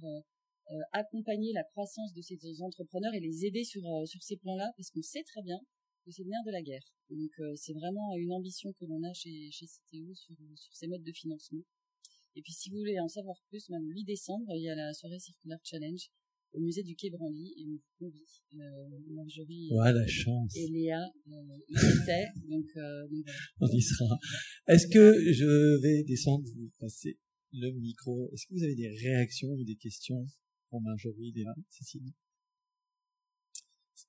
accompagner la croissance de ces entrepreneurs et les aider sur, sur ces plans-là, parce qu'on sait très bien que c'est le nerf de la guerre. Donc c'est vraiment une ambition que l'on a chez, chez Citeo sur, sur ces modes de financement. Et puis si vous voulez en savoir plus, même le 8 décembre, il y a la soirée Circular Challenge au musée du Quai Branly et on vous convie. Euh, Marjorie la chance. et Léa euh, y étaient, donc, euh, donc On y sera. Est-ce que je vais descendre, vous passer le micro? Est-ce que vous avez des réactions ou des questions pour Marjorie, Léa, Cécile?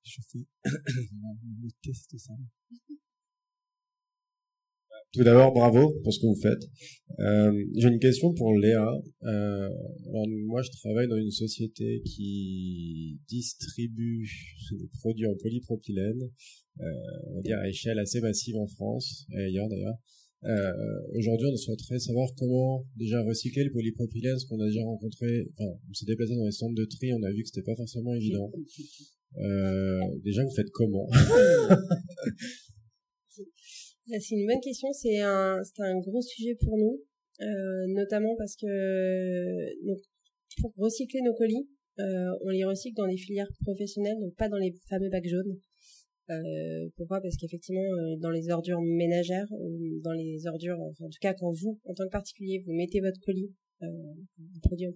Je fais mon test ça. Tout d'abord, bravo pour ce que vous faites. Euh, J'ai une question pour Léa. Euh, alors, moi, je travaille dans une société qui distribue des produits en polypropylène, euh, on va dire à échelle assez massive en France et ailleurs d'ailleurs. Euh, Aujourd'hui, on souhaiterait savoir comment déjà recycler le polypropylène, ce qu'on a déjà rencontré. Enfin, on s'est déplacé dans les centres de tri, on a vu que c'était pas forcément évident. Euh, déjà, vous faites comment? C'est une bonne question. C'est un, un gros sujet pour nous, euh, notamment parce que donc, pour recycler nos colis, euh, on les recycle dans des filières professionnelles, donc pas dans les fameux bacs jaunes. Euh, pourquoi? Parce qu'effectivement, euh, dans les ordures ménagères, dans les ordures, en tout cas quand vous, en tant que particulier, vous mettez votre colis, euh, un produit en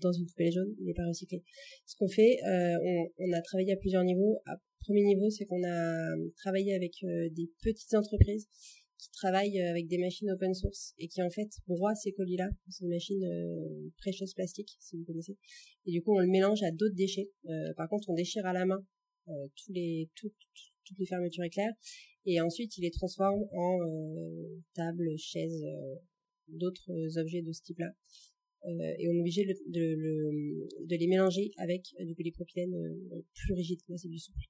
dans une poubelle jaune, il n'est pas recyclé. Ce qu'on fait, euh, on, a travaillé à plusieurs niveaux. Premier niveau, c'est qu'on a travaillé avec euh, des petites entreprises qui travaillent euh, avec des machines open source et qui en fait broient ces colis-là. C'est une machine euh, Precious Plastic, si vous connaissez. Et du coup, on le mélange à d'autres déchets. Euh, par contre, on déchire à la main toutes les fermetures éclairs et ensuite il les transforme en tables, chaises, d'autres objets de ce type-là. Et on est obligé de, les mélanger avec du polypropylène plus rigide. Là, c'est du souple.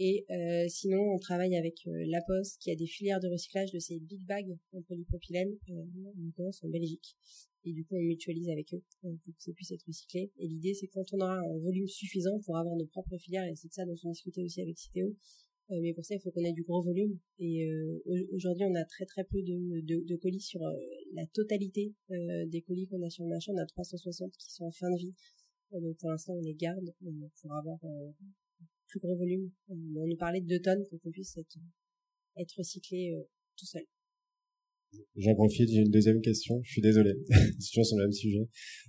Et euh, sinon, on travaille avec euh, La Poste, qui a des filières de recyclage de ces big bags en polypropylène, euh, en Belgique. Et du coup, on mutualise avec eux euh, pour que ça puisse être recyclé. Et l'idée, c'est quand on aura un volume suffisant pour avoir nos propres filières, et c'est de ça dont on discutait aussi avec Citeo, euh, mais pour ça, il faut qu'on ait du gros volume. Et euh, aujourd'hui, on a très très peu de, de, de colis sur la totalité des colis qu'on a sur le marché. On a 360 qui sont en fin de vie. donc pour l'instant, on les garde pour avoir plus gros volume. On nous parlait de 2 tonnes pour qu'on puisse être, être recyclé euh, tout seul. J'en profite, j'ai une deuxième question. Je suis désolé, c'est toujours sur le même sujet.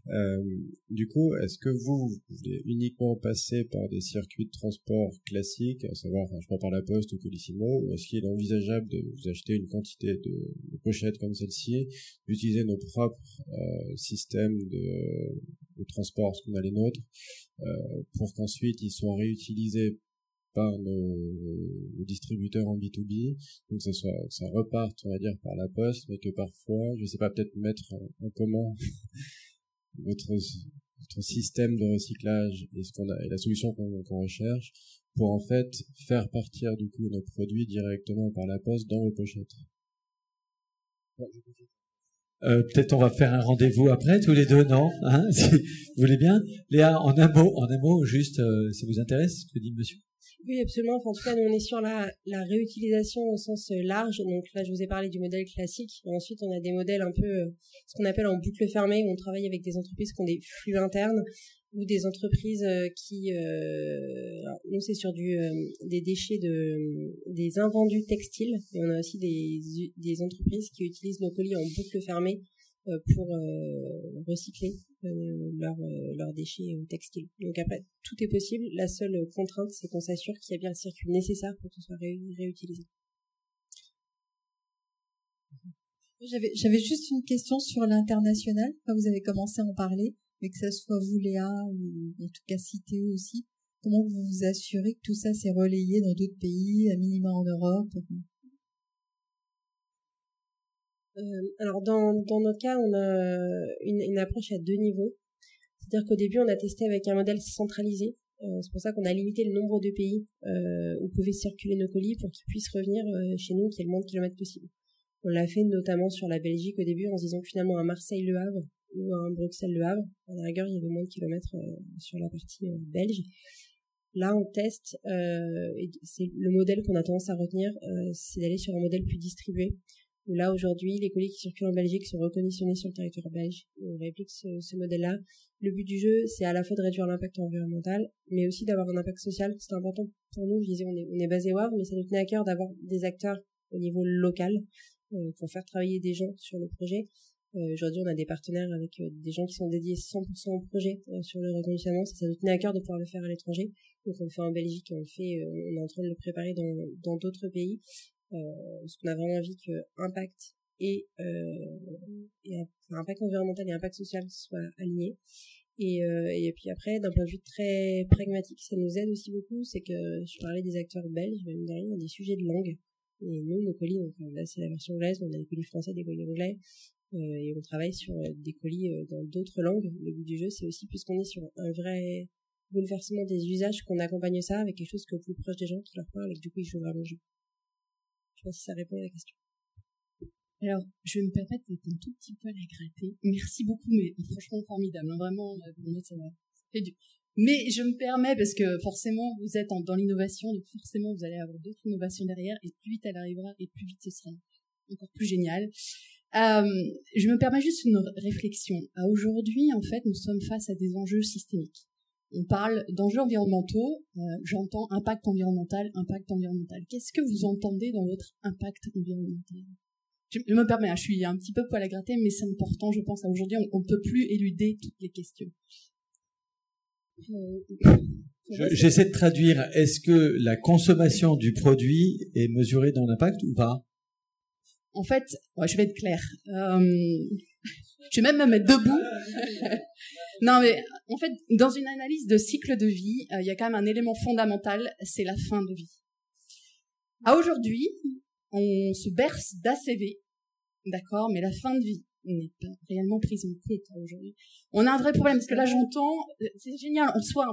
Euh, du coup, est-ce que vous, voulez uniquement passer par des circuits de transport classiques, à savoir, je par la poste ou Colissimo, ou est-ce qu'il est envisageable de vous acheter une quantité de, pochettes comme celle-ci, d'utiliser nos propres euh, systèmes de, de transport, ce qu'on a les nôtres, euh, pour qu'ensuite ils soient réutilisés par nos, distributeurs en B2B, donc ça soit ça reparte on va dire par la poste, mais que parfois, je sais pas, peut-être mettre en commun votre, votre système de recyclage et ce qu'on a et la solution qu'on recherche pour en fait faire partir du coup nos produits directement par la poste dans vos pochettes. Euh, peut-être on va faire un rendez-vous après tous les deux, non hein, vous voulez bien. Léa, en un mot, en un mot, juste, euh, ça vous intéresse ce que dit Monsieur? Oui, absolument. En tout cas, on est sur la, la réutilisation au sens euh, large. Donc là, je vous ai parlé du modèle classique. Ensuite, on a des modèles un peu, euh, ce qu'on appelle en boucle fermée, où on travaille avec des entreprises qui ont des flux internes ou des entreprises euh, qui, euh, nous, c'est sur du, des déchets de, des invendus textiles. Et on a aussi des, des entreprises qui utilisent nos colis en boucle fermée pour euh, recycler euh, leurs leur déchets textiles. Donc après, tout est possible. La seule contrainte, c'est qu'on s'assure qu'il y a bien le circuit nécessaire pour que ce soit réutilisé. J'avais juste une question sur l'international. Vous avez commencé à en parler, mais que ce soit vous, Léa, ou en tout cas Citéo aussi. Comment vous vous assurez que tout ça s'est relayé dans d'autres pays, à minima en Europe euh, alors dans, dans notre cas, on a une, une approche à deux niveaux. C'est-à-dire qu'au début, on a testé avec un modèle centralisé. Euh, c'est pour ça qu'on a limité le nombre de pays euh, où pouvaient circuler nos colis pour qu'ils puissent revenir euh, chez nous, qu'il y ait le moins de kilomètres possible. On l'a fait notamment sur la Belgique au début en se disant que finalement à Marseille-Le Havre, ou un Bruxelles-Le Havre. À rigueur, il y avait moins de kilomètres sur la partie belge. Là, on teste, et c'est le modèle qu'on a tendance à retenir, c'est d'aller sur un modèle plus distribué. Là, aujourd'hui, les colis qui circulent en Belgique sont reconditionnés sur le territoire belge. On réplique ce, modèle-là. Le but du jeu, c'est à la fois de réduire l'impact environnemental, mais aussi d'avoir un impact social. C'est important pour nous. Je disais, on est, basé au Havre, mais ça nous tenait à cœur d'avoir des acteurs au niveau local euh, pour faire travailler des gens sur le projet. Euh, aujourd'hui, on a des partenaires avec euh, des gens qui sont dédiés 100% au projet sur le reconditionnement. Ça, ça nous tenait à cœur de pouvoir le faire à l'étranger. Donc, on le fait en Belgique, on le fait, on est en train de le préparer dans d'autres pays. Euh, parce qu'on a vraiment envie que impact et, euh, et impact environnemental et impact social soient alignés. Et, euh, et puis après, d'un point de vue très pragmatique, ça nous aide aussi beaucoup, c'est que je parlais des acteurs belges, même derrière, il y des sujets de langue. Et nous, nos colis, donc là c'est la version anglaise, on a des colis français, des colis anglais, euh, et on travaille sur des colis dans d'autres langues. Le but du jeu, c'est aussi, puisqu'on est sur un vrai bouleversement des usages, qu'on accompagne ça avec quelque chose au plus proche des gens, qui leur parle, et que du coup ils jouent vraiment le jeu. Je sais pas si ça répond à la question. Alors, je vais me permettre d'être un tout petit peu à la gratter. Merci beaucoup, mais franchement formidable. Vraiment, euh, pour moi, ça fait du... Mais je me permets, parce que forcément, vous êtes dans l'innovation, donc forcément, vous allez avoir d'autres innovations derrière, et plus vite elle arrivera, et plus vite ce sera encore plus génial. Euh, je me permets juste une réflexion. Aujourd'hui, en fait, nous sommes face à des enjeux systémiques on parle d'enjeux environnementaux, euh, j'entends impact environnemental, impact environnemental. Qu'est-ce que vous entendez dans votre impact environnemental? Je, me permets, hein, je suis un petit peu poil à gratter, mais c'est important, je pense, aujourd'hui, on ne peut plus éluder toutes les questions. Euh, j'essaie de traduire, est-ce que la consommation du produit est mesurée dans l'impact ou pas? En fait, je vais être claire. Euh, je vais même me mettre debout. non, mais en fait, dans une analyse de cycle de vie, euh, il y a quand même un élément fondamental, c'est la fin de vie. À aujourd'hui, on se berce d'ACV, d'accord, mais la fin de vie n'est pas réellement prise en compte aujourd'hui. On a un vrai problème parce que là j'entends, euh, c'est génial en soi.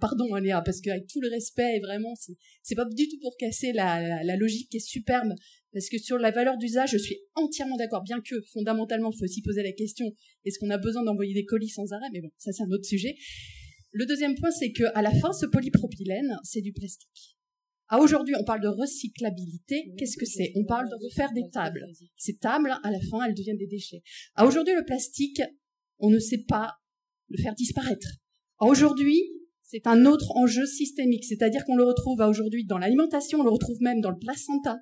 Pardon Léa parce qu'avec tout le respect, vraiment, c'est pas du tout pour casser la logique qui est superbe parce que sur la valeur d'usage, je suis entièrement d'accord, bien que fondamentalement, il faut aussi poser la question, est-ce qu'on a besoin d'envoyer des colis sans arrêt? Mais bon, ça c'est un autre sujet. Le deuxième point, c'est que à la fin, ce polypropylène, c'est du plastique. À aujourd'hui, on parle de recyclabilité. Qu'est-ce que c'est? On parle de refaire des tables. Ces tables, à la fin, elles deviennent des déchets. À aujourd'hui, le plastique, on ne sait pas le faire disparaître. À aujourd'hui, c'est un autre enjeu systémique, c'est-à-dire qu'on le retrouve aujourd'hui dans l'alimentation, on le retrouve même dans le placenta,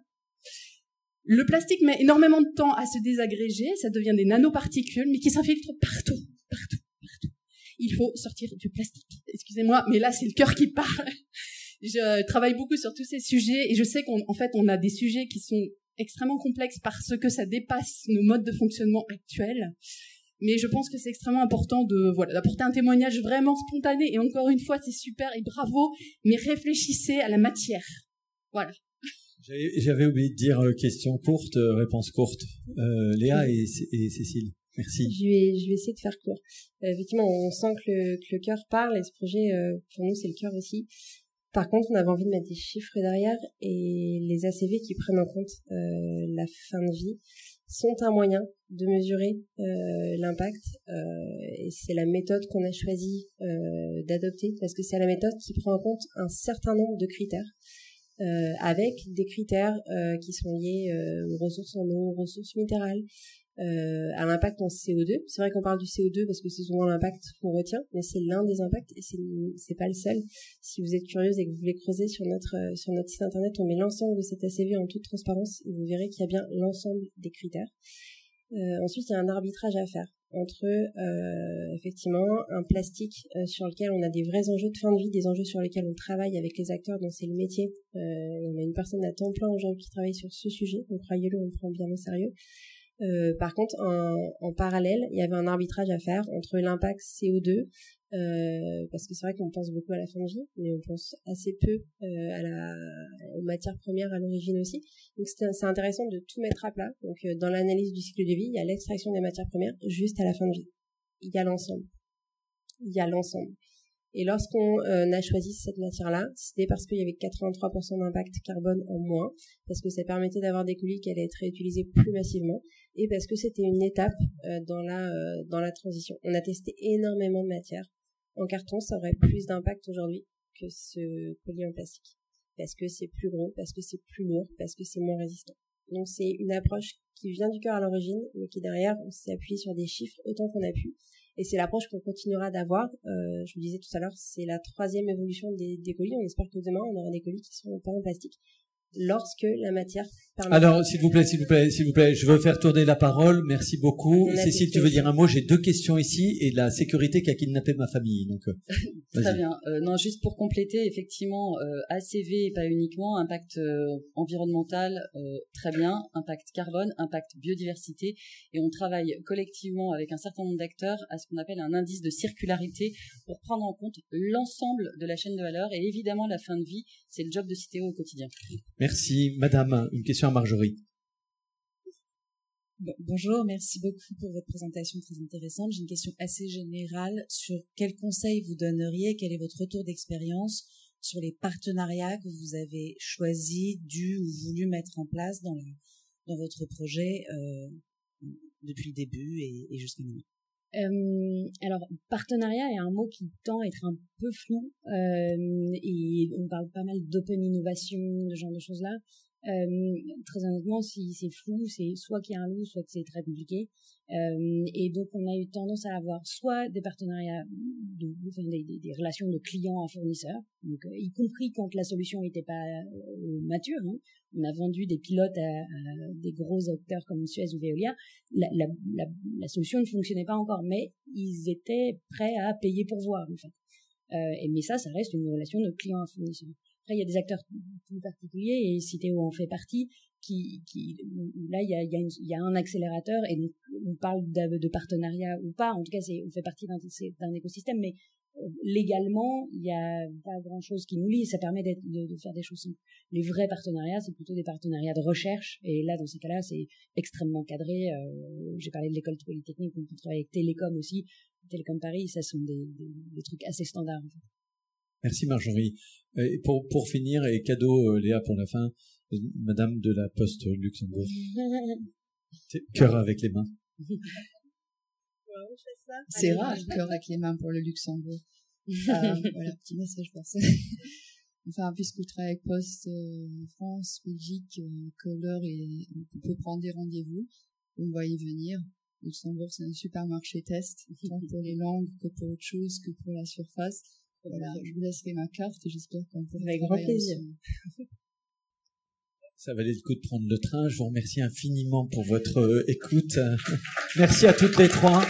le plastique met énormément de temps à se désagréger, ça devient des nanoparticules, mais qui s'infiltrent partout, partout, partout. Il faut sortir du plastique. Excusez-moi, mais là c'est le cœur qui parle. Je travaille beaucoup sur tous ces sujets et je sais qu'en fait on a des sujets qui sont extrêmement complexes parce que ça dépasse nos modes de fonctionnement actuels. Mais je pense que c'est extrêmement important de voilà d'apporter un témoignage vraiment spontané et encore une fois c'est super et bravo, mais réfléchissez à la matière. Voilà. J'avais oublié de dire euh, question courte, euh, réponse courte. Euh, Léa et, Cécile. Merci. Je vais, je vais essayer de faire court. effectivement, on sent que le, que le cœur parle et ce projet, pour nous, c'est le cœur aussi. Par contre, on avait envie de mettre des chiffres derrière et les ACV qui prennent en compte la fin de vie sont un moyen de mesurer l'impact et c'est la méthode qu'on a choisi d'adopter parce que c'est la méthode qui prend en compte un certain nombre de critères euh, avec des critères euh, qui sont liés euh, aux ressources en eau, aux ressources minérales, à l'impact en CO2. C'est vrai qu'on parle du CO2 parce que c'est souvent l'impact qu'on retient, mais c'est l'un des impacts et c'est pas le seul. Si vous êtes curieuse et que vous voulez creuser sur notre sur notre site internet, on met l'ensemble de cet ACV en toute transparence et vous verrez qu'il y a bien l'ensemble des critères. ensuite, il y a un arbitrage à faire entre euh, effectivement un plastique euh, sur lequel on a des vrais enjeux de fin de vie, des enjeux sur lesquels on travaille avec les acteurs dont c'est le métier. Euh, on a une personne à temps plein aujourd'hui qui travaille sur ce sujet, donc croyez-le, on le prend bien au sérieux. Par contre, en, parallèle, il y avait un arbitrage à faire entre l'impact CO2, euh, parce que c'est vrai qu'on pense beaucoup à la fin de vie, mais on pense assez peu euh, à la, aux matières premières à l'origine aussi. Donc c'est intéressant de tout mettre à plat. Donc euh, dans l'analyse du cycle de vie, il y a l'extraction des matières premières juste à la fin de vie. Il y a l'ensemble. Il y a l'ensemble. Et lorsqu'on euh, a choisi cette matière-là, c'était parce qu'il y avait 83% d'impact carbone en moins, parce que ça permettait d'avoir des colis qui allaient être réutilisés plus massivement, et parce que c'était une étape dans la dans la transition. On a testé énormément de matières. En carton, ça aurait plus d'impact aujourd'hui que ce colis en plastique, parce que c'est plus gros, parce que c'est plus lourd, parce que c'est moins résistant. Donc c'est une approche qui vient du cœur à l'origine, mais qui derrière, on s'est appuyé sur des chiffres autant qu'on a pu. Et c'est l'approche qu'on continuera d'avoir. Euh, je vous disais tout à l'heure, c'est la troisième évolution des, colis. On espère que demain, on aura des colis qui seront pas en plastique lorsque la matière Alors, s'il vous plaît, s'il vous plaît, s'il vous plaît, je veux faire tourner la parole. Merci beaucoup. Cécile, tu veux dire un mot? J'ai deux questions ici et la sécurité qui a kidnappé ma famille. Donc, euh, très bien. Euh, non, juste pour compléter, effectivement, euh, ACV pas uniquement impact euh, environnemental, très bien, impact carbone, impact biodiversité, et on travaille collectivement avec un certain nombre d'acteurs à ce qu'on appelle un indice de circularité pour prendre en compte l'ensemble de la chaîne de valeur et évidemment la fin de vie. C'est le job de Citéo au quotidien. Merci, Madame. Une question à Marjorie. bonjour, merci beaucoup pour votre présentation très intéressante. J'ai une question assez générale sur quels conseils vous donneriez, quel est votre retour d'expérience sur les partenariats que vous avez choisis, dû ou voulu mettre en place dans, votre projet euh, depuis le début et jusqu'à maintenant? Euh, alors, partenariat est un mot qui tend à être un peu flou euh, et on parle pas mal d'open innovation, de genre de choses-là. Euh, très honnêtement, si c'est flou, c'est soit qu'il y a un loup, soit que c'est très compliqué. Euh, et donc, on a eu tendance à avoir soit des partenariats, de, enfin, des, relations de clients à fournisseurs, donc euh, y compris quand la solution n'était pas mature. Hein. On a vendu des pilotes à, des gros acteurs comme Suez ou Veolia. La, solution ne fonctionnait pas encore, mais ils étaient prêts à payer pour voir, en fait. et mais ça, ça reste une relation de client à fournisseur. Après, il y a des acteurs plus particuliers, et Citéo en fait partie, qui, là, il y a, un accélérateur, et donc on parle de, partenariat ou pas, en tout cas, on fait partie d'un, écosystème, mais euh, légalement, il n'y a pas grand-chose qui nous lie, ça permet de, faire des choses simples. Les vrais partenariats, c'est plutôt des partenariats de recherche, et là, dans ces cas-là, c'est extrêmement cadré. Euh, j'ai parlé de l'école polytechnique, on travaille avec Télécom aussi, Télécom Paris, ça sont des, des trucs assez standards. En fait. Merci Marjorie. Et pour, pour finir, et cadeau euh, Léa pour la fin, Madame de la Poste Luxembourg. cœur avec les mains. C'est rare, cœur avec les mains pour le Luxembourg. euh, voilà, petit message ça. enfin, puisque je travaille avec Poste euh, France, Belgique, euh, et on peut prendre des rendez-vous, on va y venir. Luxembourg, c'est un supermarché test, tant pour les langues que pour autre chose, que pour la surface. Voilà, je vous laisserai ma carte et j'espère qu'on pourra. Avec grand plaisir. Ça valait le coup de prendre le train. Je vous remercie infiniment pour votre écoute. Merci à toutes les trois.